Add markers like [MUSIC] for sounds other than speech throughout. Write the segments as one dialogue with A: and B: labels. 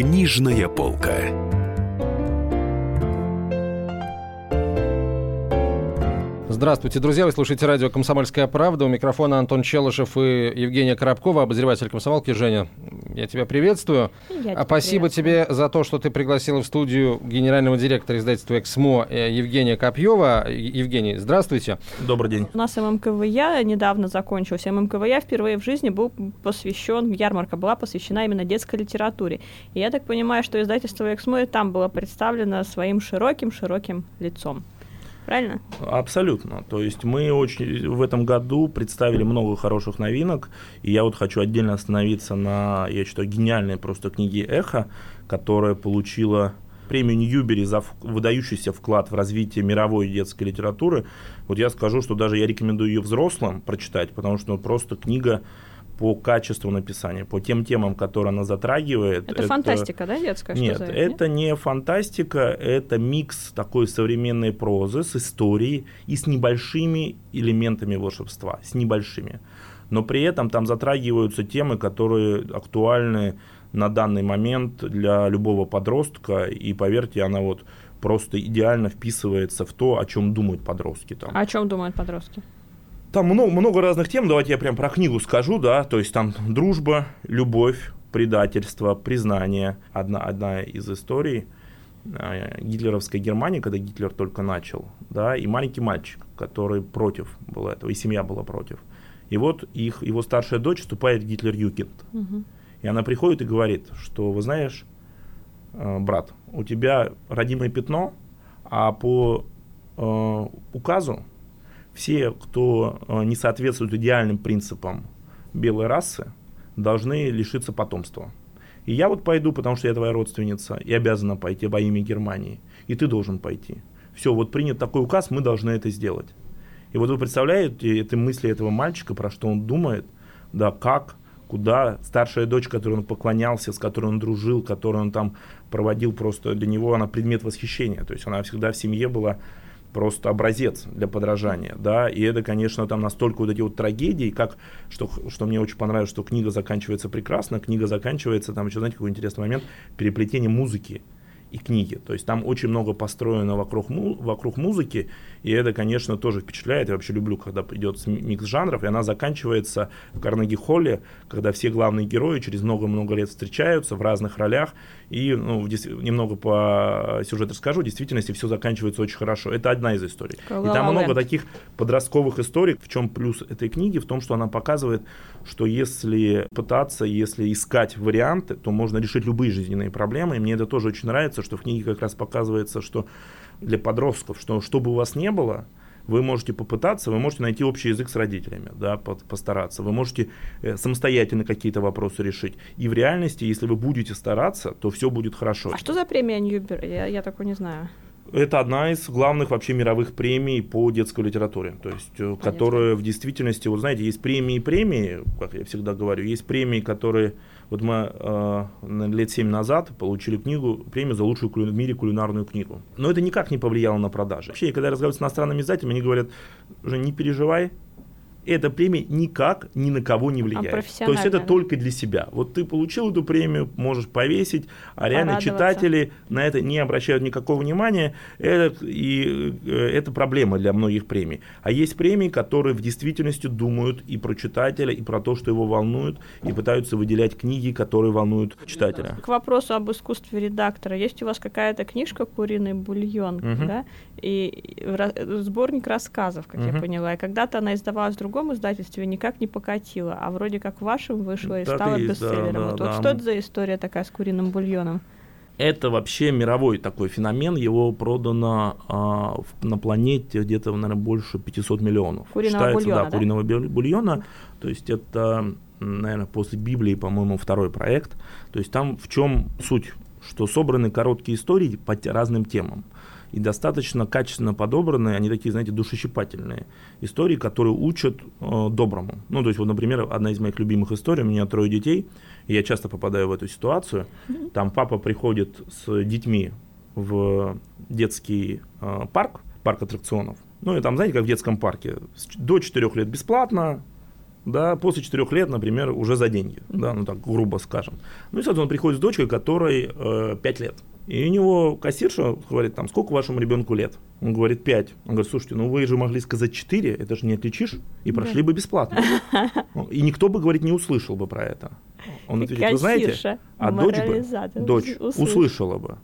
A: Книжная полка.
B: Здравствуйте, друзья. Вы слушаете радио «Комсомольская правда». У микрофона Антон Челышев и Евгения Коробкова, обозреватель комсомолки. Женя, я тебя приветствую.
C: Я
B: а спасибо тебе за то, что ты пригласила в студию генерального директора издательства «Эксмо» э, Евгения Копьева. Евгений, здравствуйте.
D: Добрый день.
C: У нас ММКВЯ недавно закончился. ММКВЯ впервые в жизни был посвящен, ярмарка была посвящена именно детской литературе. И я так понимаю, что издательство «Эксмо» и там было представлено своим широким-широким лицом. Правильно?
D: Абсолютно. То есть мы очень в этом году представили много хороших новинок, и я вот хочу отдельно остановиться на, я считаю, гениальной просто книге «Эхо», которая получила премию Ньюбери за выдающийся вклад в развитие мировой детской литературы. Вот я скажу, что даже я рекомендую ее взрослым прочитать, потому что просто книга по качеству написания, по тем темам, которые она затрагивает.
C: Это, это... фантастика, да, детская?
D: Нет,
C: что за...
D: это Нет? не фантастика, это микс такой современной прозы с историей и с небольшими элементами волшебства, с небольшими. Но при этом там затрагиваются темы, которые актуальны на данный момент для любого подростка, и поверьте, она вот просто идеально вписывается в то, о чем думают подростки. Там.
C: О чем думают подростки?
D: Там много, много разных тем, давайте я прям про книгу скажу, да, то есть там дружба, любовь, предательство, признание. Одна, одна из историй э, гитлеровской Германии, когда Гитлер только начал, да, и маленький мальчик, который против был этого, и семья была против. И вот их, его старшая дочь вступает в Гитлер-Юкент. Угу. И она приходит и говорит, что, вы знаешь, э, брат, у тебя родимое пятно, а по э, указу все, кто э, не соответствует идеальным принципам белой расы, должны лишиться потомства. И я вот пойду, потому что я твоя родственница, и обязана пойти во имя Германии. И ты должен пойти. Все, вот принят такой указ, мы должны это сделать. И вот вы представляете эти мысли этого мальчика, про что он думает, да, как, куда старшая дочь, которой он поклонялся, с которой он дружил, которую он там проводил просто для него, она предмет восхищения. То есть она всегда в семье была просто образец для подражания, да, и это, конечно, там настолько вот эти вот трагедии, как, что, что мне очень понравилось, что книга заканчивается прекрасно, книга заканчивается, там еще, знаете, какой интересный момент, переплетение музыки, и книги. То есть там очень много построено вокруг, му вокруг музыки, и это, конечно, тоже впечатляет. Я вообще люблю, когда идет микс жанров, и она заканчивается в Карнеги-Холле, когда все главные герои через много-много лет встречаются в разных ролях, и ну, немного по сюжету расскажу, в действительности все заканчивается очень хорошо. Это одна из историй. И там много таких подростковых историй. В чем плюс этой книги? В том, что она показывает, что если пытаться, если искать варианты, то можно решить любые жизненные проблемы. И мне это тоже очень нравится, что в книге как раз показывается, что для подростков, что что бы у вас не было, вы можете попытаться, вы можете найти общий язык с родителями, да, постараться. Вы можете э, самостоятельно какие-то вопросы решить. И в реальности, если вы будете стараться, то все будет хорошо.
C: А что за премия Ньюбер? Я, я такой не знаю.
D: Это одна из главных вообще мировых премий по детской литературе, то есть, э, Понятно. которая в действительности, вот знаете, есть премии и премии, как я всегда говорю, есть премии, которые, вот мы э, лет семь назад получили книгу, премию за лучшую в мире кулинарную книгу, но это никак не повлияло на продажи. Вообще, когда я разговариваю с иностранными издателями, они говорят, уже не переживай, эта премия никак ни на кого не влияет. А То есть это только для себя. Вот ты получил эту премию, можешь повесить, а реально читатели на это не обращают никакого внимания. Это, и э, это проблема для многих премий. А есть премии, которые в действительности думают и про читателя, и про то, что его волнует, и пытаются выделять книги, которые волнуют читателя.
C: К вопросу об искусстве редактора. Есть у вас какая-то книжка «Куриный бульон», угу. да? И сборник рассказов, как угу. я поняла. И когда-то она издавалась в другом другом издательстве никак не покатило, а вроде как в вашем вышло и так стало и бестселлером. Да, вот, да, вот что это за история такая с куриным бульоном?
D: Это вообще мировой такой феномен, его продано а, на планете где-то, наверное, больше 500 миллионов.
C: Куриного Считается, бульона,
D: да, да? куриного бульона. То есть это, наверное, после Библии, по-моему, второй проект. То есть там в чем суть? Что собраны короткие истории по разным темам и достаточно качественно подобранные, они такие, знаете, душещипательные истории, которые учат э, доброму. Ну, то есть, вот, например, одна из моих любимых историй, у меня трое детей, и я часто попадаю в эту ситуацию. Там папа приходит с детьми в детский э, парк, парк аттракционов, ну и там, знаете, как в детском парке, до 4 лет бесплатно, да, после четырех лет, например, уже за деньги, да, ну так грубо скажем. Ну и, соответственно, он приходит с дочкой, которой э, 5 лет. И у него кассирша говорит, там, сколько вашему ребенку лет? Он говорит, 5. Он говорит, слушайте, ну вы же могли сказать 4, это же не отличишь, и прошли да. бы бесплатно. И никто бы, говорит, не услышал бы про это. Он ответит, вы знаете, а дочь бы, дочь услышала бы.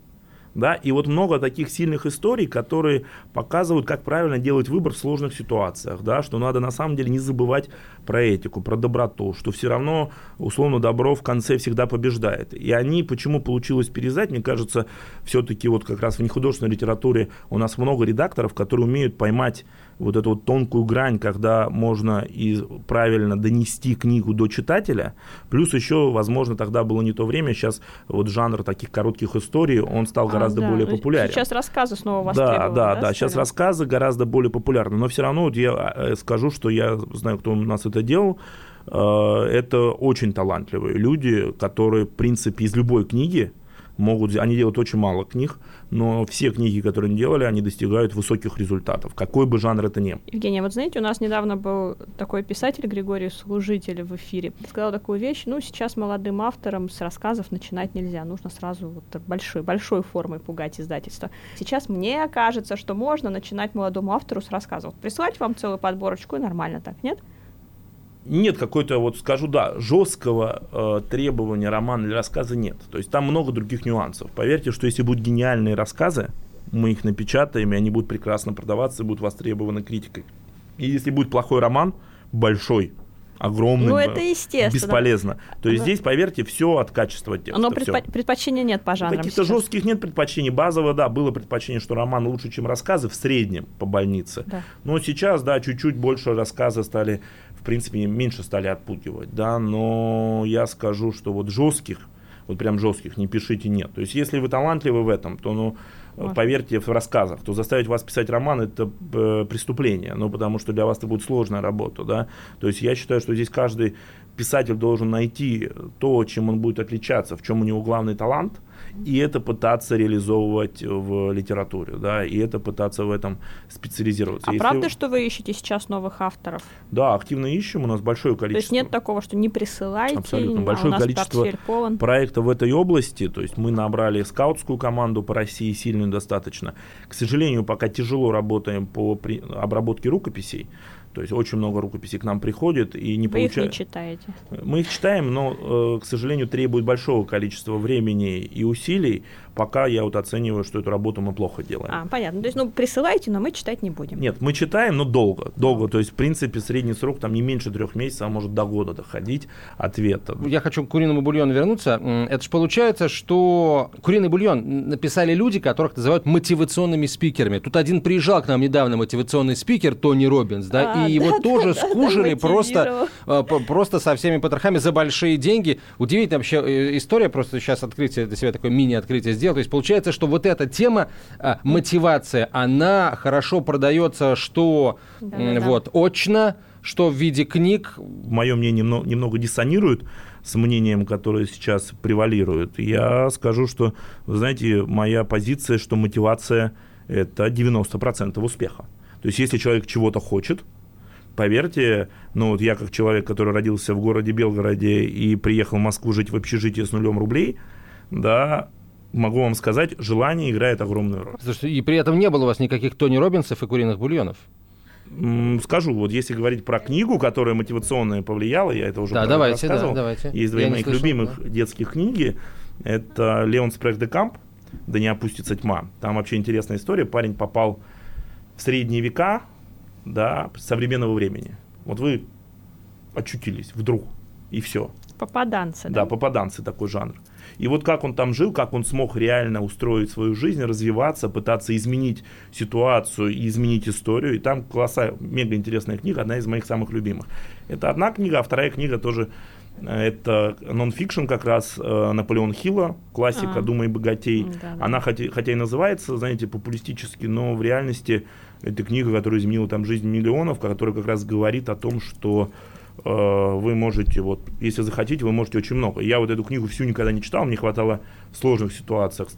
D: Да? И вот много таких сильных историй, которые показывают, как правильно делать выбор в сложных ситуациях, да? что надо на самом деле не забывать про этику, про доброту, что все равно условно добро в конце всегда побеждает. И они, почему получилось переиздать, мне кажется, все-таки вот как раз в нехудожественной литературе у нас много редакторов, которые умеют поймать вот эту вот тонкую грань, когда можно и правильно донести книгу до читателя, плюс еще, возможно, тогда было не то время, сейчас вот жанр таких коротких историй, он стал а, гораздо да. более популярен.
C: Сейчас рассказы снова востребованы.
D: Да, да, да, сейчас рассказы гораздо более популярны, но все равно вот я э, скажу, что я знаю, кто у нас это делал, э, это очень талантливые люди, которые, в принципе, из любой книги, могут, они делают очень мало книг, но все книги, которые они делали, они достигают высоких результатов, какой бы жанр это ни был.
C: Евгения, вот знаете, у нас недавно был такой писатель Григорий Служитель в эфире, сказал такую вещь, ну, сейчас молодым авторам с рассказов начинать нельзя, нужно сразу вот большой, большой формой пугать издательство. Сейчас мне кажется, что можно начинать молодому автору с рассказов. Присылать вам целую подборочку и нормально так, нет?
D: Нет какой-то, вот скажу, да, жесткого э, требования романа или рассказа нет. То есть там много других нюансов. Поверьте, что если будут гениальные рассказы, мы их напечатаем, и они будут прекрасно продаваться и будут востребованы критикой. И если будет плохой роман, большой, огромный, ну, это естественно. бесполезно. То есть здесь, поверьте, все от качества текста.
C: Но предпо- предпочтения нет по жанрам
D: Каких-то сейчас. жестких нет предпочтений. Базово, да, было предпочтение, что роман лучше, чем рассказы в среднем по больнице. Да. Но сейчас, да, чуть-чуть больше рассказы стали принципе, меньше стали отпугивать, да, но я скажу, что вот жестких, вот прям жестких, не пишите нет. То есть, если вы талантливы в этом, то, ну, Поверьте в рассказах, то заставить вас писать роман это э, преступление, ну, потому что для вас это будет сложная работа, да. То есть, я считаю, что здесь каждый писатель должен найти то, чем он будет отличаться, в чем у него главный талант, и это пытаться реализовывать в литературе, да, и это пытаться в этом специализироваться.
C: А Если... правда, что вы ищете сейчас новых авторов?
D: Да, активно ищем, у нас большое количество. То
C: есть нет такого, что не присылайте,
D: Абсолютно. большое а количество проектов в этой области, то есть мы набрали скаутскую команду по России, сильную достаточно. К сожалению, пока тяжело работаем по обработке рукописей, то есть очень много рукописей к нам приходит и не получается.
C: Вы их не читаете?
D: Мы их читаем, но, э, к сожалению, требует большого количества времени и усилий. Пока я вот оцениваю, что эту работу мы плохо делаем.
C: А, понятно. То есть, ну, присылайте, но мы читать не будем.
D: Нет, мы читаем, но долго. Долго. То есть, в принципе, средний срок там не меньше трех месяцев, а может до года доходить ответа.
B: Я хочу к куриному бульону вернуться. Это же получается, что куриный бульон написали люди, которых называют мотивационными спикерами. Тут один приезжал к нам недавно мотивационный спикер Тони Робинс, да, а, и его да, тоже да, скужили да, просто, э, просто со всеми потрохами за большие деньги. Удивительная вообще э, история, просто сейчас открытие для себя такое мини-открытие сделал. То есть получается, что вот эта тема а, мотивация, она хорошо продается, что да, да, вот да. очно, что в виде книг.
D: Мое мнение немного, немного диссонирует с мнением, которое сейчас превалирует. Я скажу, что, вы знаете, моя позиция, что мотивация – это 90% успеха. То есть, если человек чего-то хочет, поверьте, ну вот я как человек, который родился в городе Белгороде и приехал в Москву жить в общежитии с нулем рублей, да, могу вам сказать, желание играет огромную роль.
B: Слушайте, и при этом не было у вас никаких Тони Робинсов и куриных бульонов?
D: Скажу, вот если говорить про книгу, которая мотивационная повлияла, я это уже
B: да, давайте, рассказывал. Да, давайте.
D: Есть две моих слышал, любимых да. детских книги. Это Леон Спрех де Камп «Да не опустится тьма». Там вообще интересная история. Парень попал в средние века, да, современного времени. Вот вы очутились вдруг, и все.
C: Попаданцы,
D: да? Да, попаданцы такой жанр. И вот как он там жил, как он смог реально устроить свою жизнь, развиваться, пытаться изменить ситуацию и изменить историю. И там класса, мега интересная книга, одна из моих самых любимых. Это одна книга, а вторая книга тоже э, это нон-фикшн как раз э, Наполеон Хилла, классика а, «Думай богатей». Да, да. Она хотя, хотя и называется, знаете, популистически, но в реальности это книга, которая изменила там жизнь миллионов, которая как раз говорит о том, что э, вы можете, вот, если захотите, вы можете очень много. Я вот эту книгу всю никогда не читал, мне хватало в сложных ситуациях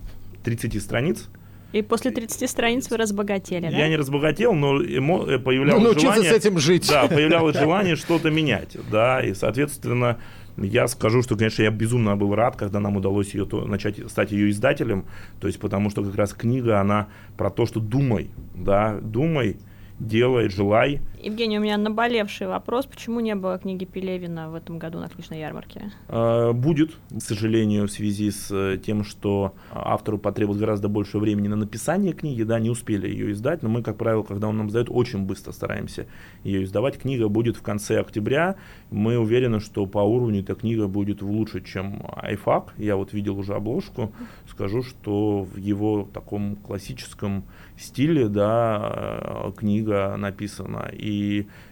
D: 30 страниц,
C: И после 30 страниц вы разбогатели, да?
D: Я не разбогател, но эмо... Э, появлялось
B: ну,
D: желание...
B: с этим жить.
D: Да, появлялось желание что-то менять, да, и, соответственно, я скажу, что, конечно, я безумно был рад, когда нам удалось ее то, начать стать ее издателем, то есть потому что как раз книга, она про то, что думай, да, думай, делай, желай.
C: Евгений, у меня наболевший вопрос. Почему не было книги Пелевина в этом году на книжной ярмарке?
D: А, будет, к сожалению, в связи с э, тем, что автору потребуется гораздо больше времени на написание книги, да, не успели ее издать, но мы, как правило, когда он нам сдает, очень быстро стараемся ее издавать. Книга будет в конце октября. Мы уверены, что по уровню эта книга будет лучше, чем iFAQ. Я вот видел уже обложку. Скажу, что в его таком классическом стиле, да, э, книга написана. И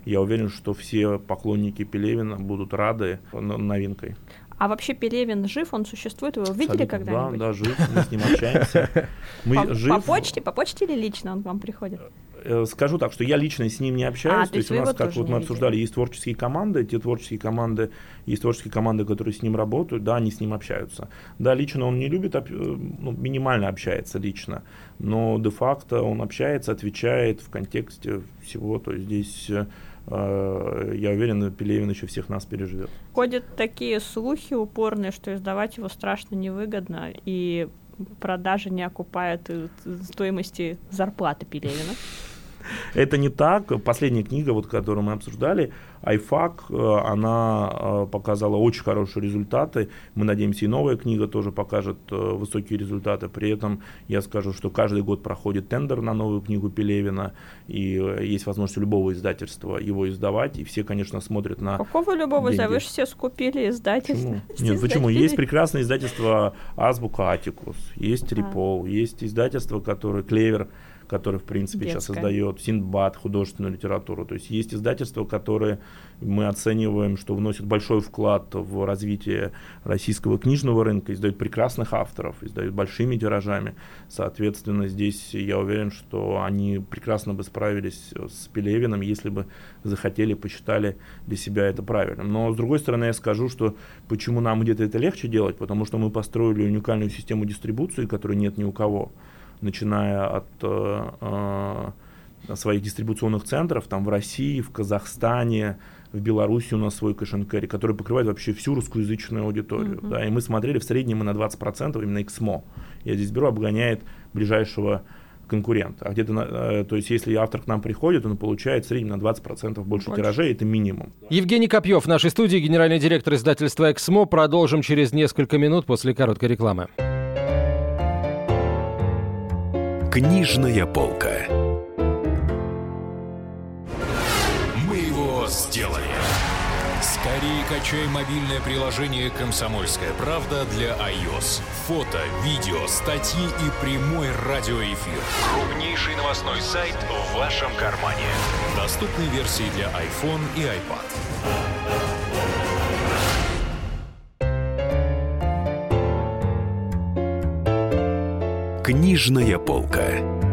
D: я уверен, что все поклонники Пелевина будут рады новинкой.
C: А вообще Пелевин жив, он существует? Вы его видели когда-нибудь?
D: Да, да, жив, мы с ним общаемся. [LAUGHS]
C: Мы по, жив. по почте? По почте или лично он к вам приходит?
D: Э, скажу так, что я лично с ним не общаюсь. А, то есть у нас, как вот мы обсуждали, есть творческие команды, те творческие команды, есть творческие команды, которые с ним работают, да, они с ним общаются. Да, лично он не любит, э, ну, минимально общается лично, но де-факто он общается, отвечает в контексте всего, то есть здесь э, я уверен, Пелевин еще всех нас переживет.
C: Ходят такие слухи упорные, что издавать его страшно невыгодно, и продажи не окупают стоимости зарплаты Пелевина. [LAUGHS] [LAUGHS]
D: Это не так. Последняя книга, вот, которую мы обсуждали, iFAQ, э, она э, показала очень хорошие результаты. Мы надеемся, и новая книга тоже покажет э, высокие результаты. При этом я скажу, что каждый год проходит тендер на новую книгу Пелевина, и есть возможность любого издательства его издавать, и все, конечно, смотрят на
C: Какого любого издательства? Вы же все скупили издательство.
D: Почему? [LAUGHS] Нет, почему? Есть прекрасное издательство Азбука Атикус, есть Рипол, а. есть издательство, которое Клевер, который, в принципе, Детская. сейчас создает Синдбад, художественную литературу. То есть есть издательства, которые мы оцениваем, что вносят большой вклад в развитие российского книжного рынка, издают прекрасных авторов, издают большими тиражами. Соответственно, здесь я уверен, что они прекрасно бы справились с Пелевиным, если бы захотели, посчитали для себя это правильным. Но, с другой стороны, я скажу, что почему нам где-то это легче делать, потому что мы построили уникальную систему дистрибуции, которой нет ни у кого начиная от э, э, своих дистрибуционных центров, там в России, в Казахстане, в Беларуси у нас свой кэш который покрывает вообще всю русскоязычную аудиторию. Mm-hmm. Да, и мы смотрели в среднем мы на 20% именно XMO. Я здесь беру, обгоняет ближайшего конкурента. А где-то, э, то есть, если автор к нам приходит, он получает в среднем на 20% больше, больше. тиражей, это минимум.
B: Евгений Копьев в нашей студии, генеральный директор издательства «Эксмо». Продолжим через несколько минут после короткой рекламы.
A: Книжная полка. Мы его сделали. Скорее качай мобильное приложение «Комсомольская правда» для iOS. Фото, видео, статьи и прямой радиоэфир. Крупнейший новостной сайт в вашем кармане. Доступны версии для iPhone и iPad. Книжная полка.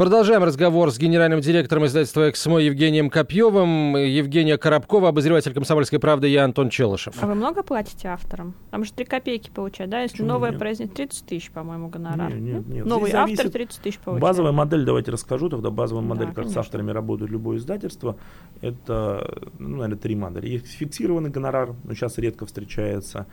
B: Продолжаем разговор с генеральным директором издательства «Эксмо» Евгением Копьевым, Евгения Коробкова, обозреватель «Комсомольской правды» я Антон Челышев.
C: А вы много платите авторам? Там же 3 копейки получают, да? Если Почему новое произнесет 30 тысяч, по-моему, гонорар. Нет, нет, нет. Новый Здесь автор 30 тысяч получает.
D: Базовая модель, давайте расскажу тогда. Базовая модель, да, как конечно. с авторами работает любое издательство, это, ну, наверное, три модели. Есть фиксированный гонорар, но сейчас редко встречается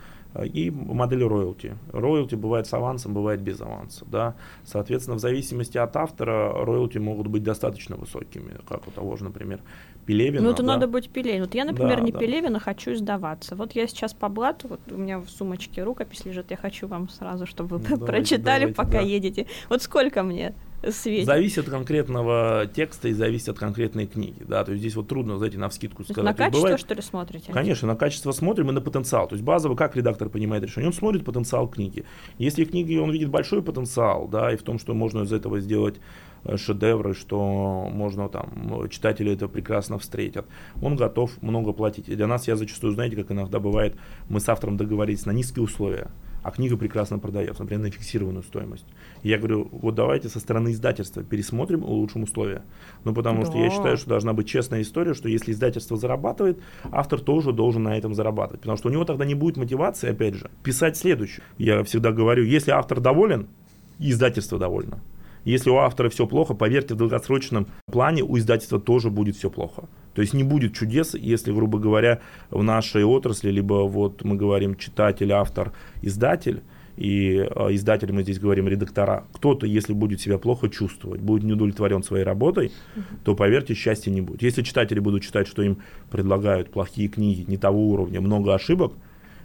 D: и модель роялти. Роялти бывает с авансом, бывает без аванса. Да? Соответственно, в зависимости от автора, роялти могут быть достаточно высокими, как у того же, например, Пелевина.
C: Ну, это
D: да?
C: надо быть Пелевин. Вот я, например, да, не да. Пелевина, хочу сдаваться. Вот я сейчас по блату, вот у меня в сумочке рукопись лежит, я хочу вам сразу, чтобы вы ну, прочитали, давайте, пока да. едете. Вот сколько мне? Светит.
D: Зависит от конкретного текста и зависит от конкретной книги. Да, то есть здесь вот трудно, знаете, на вскидку сказать.
C: На качество, бывает, что ли, смотрите?
D: Конечно, на качество смотрим и на потенциал. То есть базово, как редактор понимает решение, он смотрит потенциал книги. Если в книге он видит большой потенциал, да, и в том, что можно из этого сделать э, шедевры, что можно там, читатели это прекрасно встретят. Он готов много платить. И для нас, я зачастую, знаете, как иногда бывает, мы с автором договорились на низкие условия а книга прекрасно продается, например, на фиксированную стоимость. И я говорю, вот давайте со стороны издательства пересмотрим, улучшим условия. Ну, потому да. что я считаю, что должна быть честная история, что если издательство зарабатывает, автор тоже должен на этом зарабатывать. Потому что у него тогда не будет мотивации, опять же, писать следующее. Я всегда говорю, если автор доволен, издательство довольно. Если у автора все плохо, поверьте, в долгосрочном плане у издательства тоже будет все плохо. То есть не будет чудес, если, грубо говоря, в нашей отрасли, либо вот мы говорим читатель, автор, издатель, и э, издатель мы здесь говорим редактора, кто-то, если будет себя плохо чувствовать, будет не удовлетворен своей работой, то, поверьте, счастья не будет. Если читатели будут читать, что им предлагают плохие книги, не того уровня, много ошибок,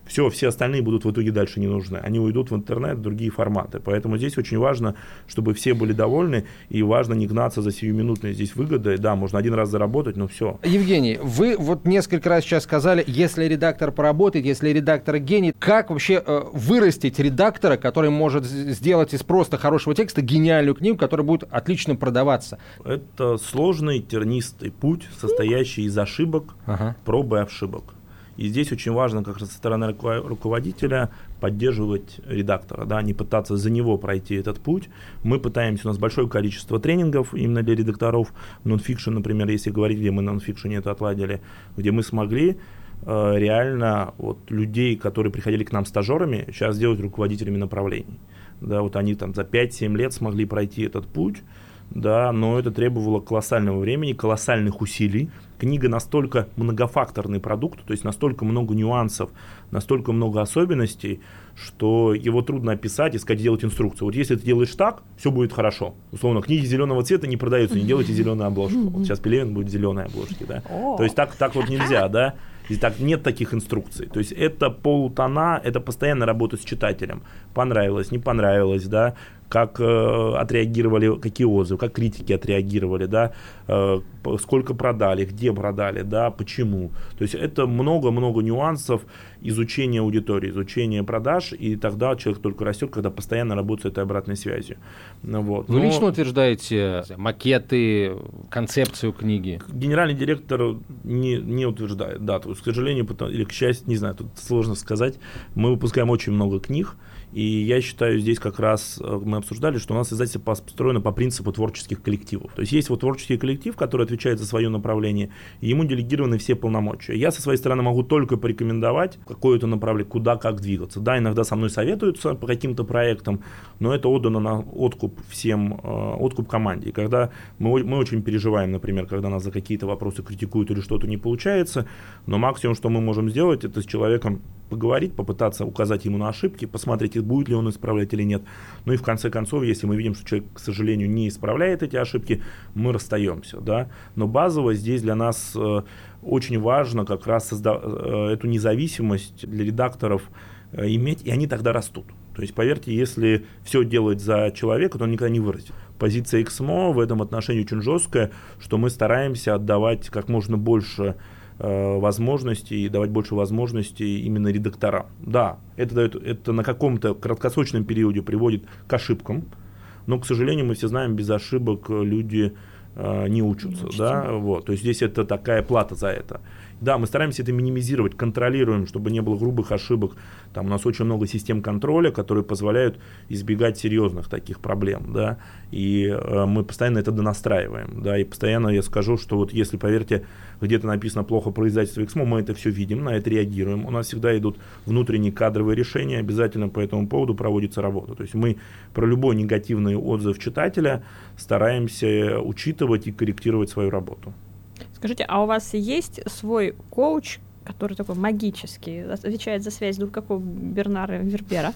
D: все, все остальные будут в итоге дальше не нужны. Они уйдут в интернет, в другие форматы. Поэтому здесь очень важно, чтобы все были довольны, и важно не гнаться за сиюминутной здесь выгодой. Да, можно один раз заработать, но все.
B: Евгений, вы вот несколько раз сейчас сказали, если редактор поработает, если редактор гений, как вообще э, вырастить редактора, который может сделать из просто хорошего текста гениальную книгу, которая будет отлично продаваться?
D: Это сложный тернистый путь, состоящий из ошибок, ага. проб и ошибок. И здесь очень важно как раз со стороны руководителя поддерживать редактора, да, не пытаться за него пройти этот путь. Мы пытаемся, у нас большое количество тренингов именно для редакторов, нонфикшн, например, если говорить, где мы на нонфикшене это отладили, где мы смогли э, реально вот людей, которые приходили к нам стажерами, сейчас сделать руководителями направлений. Да, вот они там за 5-7 лет смогли пройти этот путь, да, но это требовало колоссального времени, колоссальных усилий. Книга настолько многофакторный продукт, то есть настолько много нюансов, настолько много особенностей, что его трудно описать и сказать, делать инструкцию. Вот если ты делаешь так, все будет хорошо. Условно, книги зеленого цвета не продаются, не делайте зеленую обложку. [LAUGHS] Вот сейчас Пелевин будет зеленой обложки, да. То есть так, так вот нельзя, [LAUGHS] да. И так нет таких инструкций. То есть это полутона, это постоянная работа с читателем. Понравилось, не понравилось, да как э, отреагировали, какие отзывы, как критики отреагировали, да, э, сколько продали, где продали, да, почему. То есть это много-много нюансов изучения аудитории, изучения продаж, и тогда человек только растет, когда постоянно работает с этой обратной связью.
B: Ну вот. Вы Но... лично утверждаете макеты, концепцию книги?
D: Генеральный директор не, не утверждает, да, то есть, к сожалению, или к счастью, не знаю, тут сложно сказать, мы выпускаем очень много книг, и я считаю, здесь как раз э, мы обсуждали, что у нас издательство построено по принципу творческих коллективов. То есть есть вот творческий коллектив, который отвечает за свое направление, и ему делегированы все полномочия. Я со своей стороны могу только порекомендовать какое-то направление, куда, как двигаться. Да, иногда со мной советуются по каким-то проектам, но это отдано на откуп всем, э, откуп команде. И когда мы, мы очень переживаем, например, когда нас за какие-то вопросы критикуют или что-то не получается, но максимум, что мы можем сделать, это с человеком поговорить, попытаться указать ему на ошибки, посмотреть, будет ли он исправлять или нет. Ну и в конце концов, если мы видим, что человек, к сожалению, не исправляет эти ошибки, мы расстаемся. Да? Но базово здесь для нас э, очень важно как раз созда- э, эту независимость для редакторов э, иметь, и они тогда растут. То есть, поверьте, если все делать за человека, то он никогда не вырастет. Позиция XMO в этом отношении очень жесткая, что мы стараемся отдавать как можно больше возможностей и давать больше возможностей именно редакторам. Да, это, дает, это на каком-то краткосрочном периоде приводит к ошибкам, но, к сожалению, мы все знаем, без ошибок люди э, не учатся. Не да? вот. То есть здесь это такая плата за это. Да, мы стараемся это минимизировать, контролируем, чтобы не было грубых ошибок. Там у нас очень много систем контроля, которые позволяют избегать серьезных таких проблем, да, и э, мы постоянно это донастраиваем, да, и постоянно я скажу, что вот если, поверьте, где-то написано плохо про издательство XMO, мы это все видим, на это реагируем. У нас всегда идут внутренние кадровые решения, обязательно по этому поводу проводится работа. То есть мы про любой негативный отзыв читателя стараемся учитывать и корректировать свою работу.
C: Скажите, а у вас есть свой коуч, который такой магический, отвечает за связь двух, как у Бернара Вербера?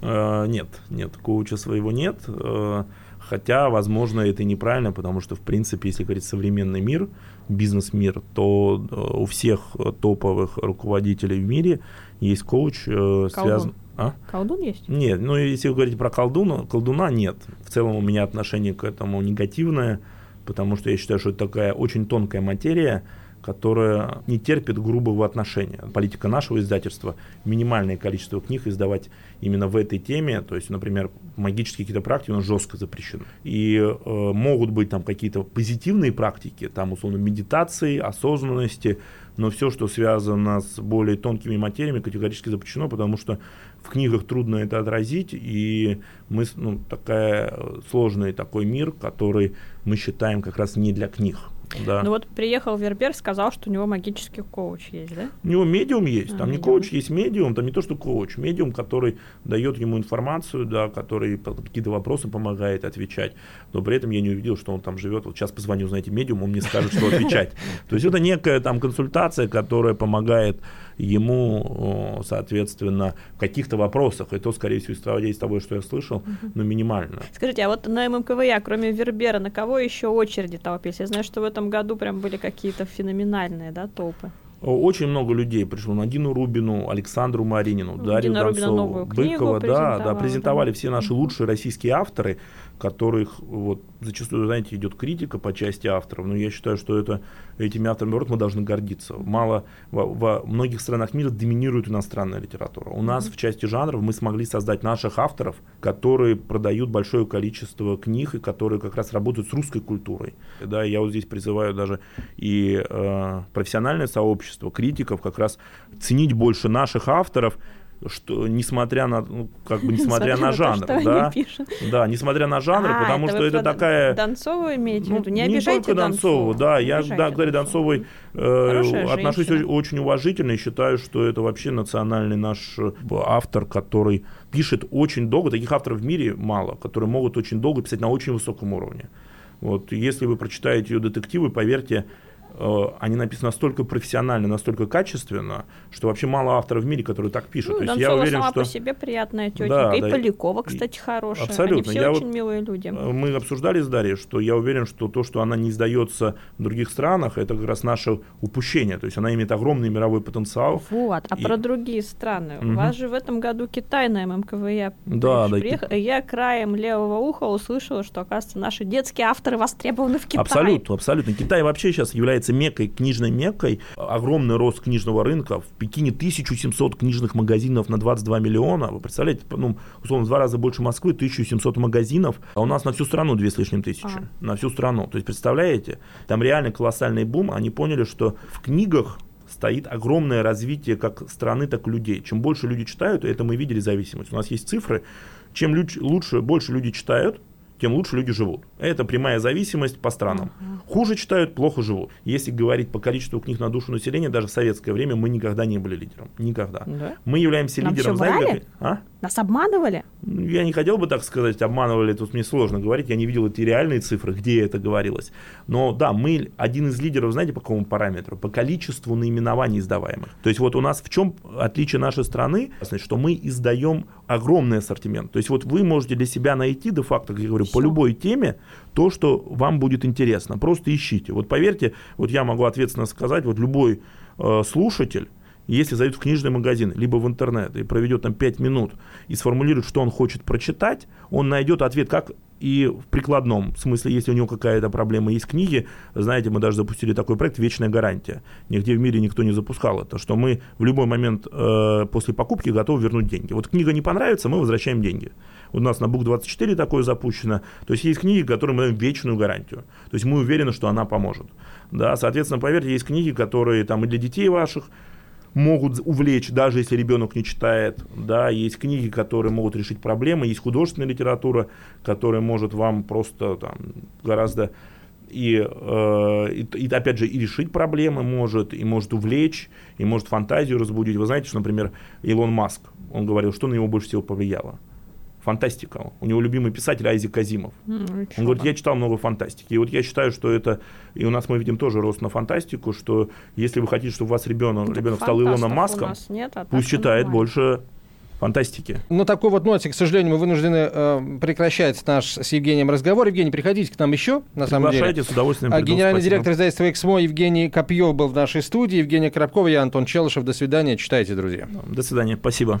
D: А, [LAUGHS] нет, нет, коуча своего нет. А, хотя, возможно, это неправильно, потому что, в принципе, если говорить современный мир, бизнес-мир, то а, у всех топовых руководителей в мире есть коуч, э, связан...
C: А? Колдун есть?
D: Нет, ну если говорить про колдуна, колдуна нет. В целом у меня отношение к этому негативное потому что я считаю, что это такая очень тонкая материя, которая не терпит грубого отношения. Политика нашего издательства – минимальное количество книг издавать именно в этой теме. То есть, например, магические какие-то практики у нас жестко запрещены. И э, могут быть там какие-то позитивные практики, там, условно, медитации, осознанности, но все, что связано с более тонкими материями, категорически запрещено, потому что в книгах трудно это отразить, и мы, ну, такая э, сложный такой мир, который мы считаем как раз не для книг.
C: Да. Ну вот приехал Вербер, сказал, что у него магический коуч есть, да?
D: У него медиум есть. А, там медиум. не коуч, есть медиум. Там не то, что коуч. Медиум, который дает ему информацию, да, который какие-то вопросы помогает отвечать. Но при этом я не увидел, что он там живет. Вот сейчас позвоню, знаете, медиум, он мне скажет, что отвечать. [LAUGHS] То есть это некая там консультация, которая помогает ему, соответственно, в каких-то вопросах, и то, скорее всего, исходя из того, что я слышал, но минимально.
C: Скажите, а вот на ММКВЯ, кроме Вербера, на кого еще очереди толпились? Я знаю, что в этом году прям были какие-то феноменальные, да, толпы.
D: Очень много людей пришло на Дину Рубину, Александру Маринину, ну, Дарью Дина Донцову, Быкова, да, да, презентовали да. все наши лучшие российские авторы, которых вот зачастую, знаете, идет критика по части авторов, но я считаю, что это этими авторами, наоборот, мы должны гордиться. Мало, во, во многих странах мира доминирует иностранная литература. У нас в части жанров мы смогли создать наших авторов, которые продают большое количество книг и которые как раз работают с русской культурой. Да, я вот здесь призываю даже и э, профессиональное сообщество, критиков как раз ценить больше наших авторов, что несмотря на ну, как бы несмотря на жанр, да, да, несмотря на жанр, а, потому это что это такая
C: Донцову имеете в виду, не
D: ну, не только Донцову, да, я да, говорю Донцовой э, отношусь очень уважительно и считаю, что это вообще национальный наш э, автор, который пишет очень долго, таких авторов в мире мало, которые могут очень долго писать на очень высоком уровне. Вот если вы прочитаете ее детективы, поверьте, они написаны настолько профессионально, настолько качественно, что вообще мало авторов в мире, которые так пишут. Ну,
C: То есть я уверен, сама что... по себе приятная тетенька. Да, и да, Полякова, кстати, хорошая. Абсолютно. Они все я очень вот... милые люди. Э,
D: мы обсуждали с Дарьей, что я уверен, что то, что она не издается в других странах, это как раз наше упущение. То есть она имеет огромный мировой потенциал.
C: Вот. А и... про другие страны. Угу. У вас же в этом году Китай на ММКВЯ да, да, приехал. И... Я краем левого уха услышала, что, оказывается, наши детские авторы востребованы в Китае.
D: Абсолютно, абсолютно. Китай вообще сейчас является является мекой, книжной мекой. Огромный рост книжного рынка. В Пекине 1700 книжных магазинов на 22 миллиона. Вы представляете, ну, условно, в два раза больше Москвы, 1700 магазинов. А у нас на всю страну две с лишним тысячи. А. На всю страну. То есть, представляете, там реально колоссальный бум. Они поняли, что в книгах стоит огромное развитие как страны, так и людей. Чем больше люди читают, это мы видели зависимость. У нас есть цифры, чем лучше, больше люди читают, тем лучше люди живут. Это прямая зависимость по странам. Хуже читают, плохо живут. Если говорить по количеству книг на душу населения, даже в советское время мы никогда не были лидером. Никогда. Да? Мы являемся Нам лидером.
C: Знаете, а? Нас обманывали?
D: Я не хотел бы так сказать, обманывали, тут мне сложно говорить. Я не видел эти реальные цифры, где это говорилось. Но да, мы один из лидеров, знаете, по какому параметру? По количеству наименований издаваемых. То есть вот у нас в чем отличие нашей страны, что мы издаем огромный ассортимент. То есть вот вы можете для себя найти, де-факто, как я говорю, по любой теме то, что вам будет интересно. Просто ищите. Вот поверьте, вот я могу ответственно сказать, вот любой э, слушатель, если зайдет в книжный магазин, либо в интернет и проведет там 5 минут и сформулирует, что он хочет прочитать, он найдет ответ как и в прикладном смысле, если у него какая-то проблема есть книги, знаете, мы даже запустили такой проект «Вечная гарантия». Нигде в мире никто не запускал это, что мы в любой момент э, после покупки готовы вернуть деньги. Вот книга не понравится, мы возвращаем деньги. У нас на Бук24 такое запущено. То есть есть книги, которые мы даем вечную гарантию. То есть мы уверены, что она поможет. Да, соответственно, поверьте, есть книги, которые там и для детей ваших, могут увлечь, даже если ребенок не читает. Да, есть книги, которые могут решить проблемы, есть художественная литература, которая может вам просто там, гораздо и, э, и, и опять же и решить проблемы может, и может увлечь, и может фантазию разбудить. Вы знаете, что, например, Илон Маск, он говорил, что на него больше всего повлияло фантастика. У него любимый писатель Айзек Казимов. Mm, Он говорит, я читал много фантастики. И вот я считаю, что это, и у нас мы видим тоже рост на фантастику, что если вы хотите, чтобы у вас ребенок, ну, ребенок стал Илоном Маском, нет, а пусть читает нормально. больше фантастики.
B: На такой вот ноте, к сожалению, мы вынуждены э, прекращать наш с Евгением разговор. Евгений, приходите к нам еще, на самом деле.
D: С удовольствием
B: а приду, Генеральный спасибо. директор издательства «Эксмо» Евгений Копьев был в нашей студии. Евгения Коробкова, я Антон Челышев. До свидания. Читайте, друзья.
D: До свидания. Спасибо.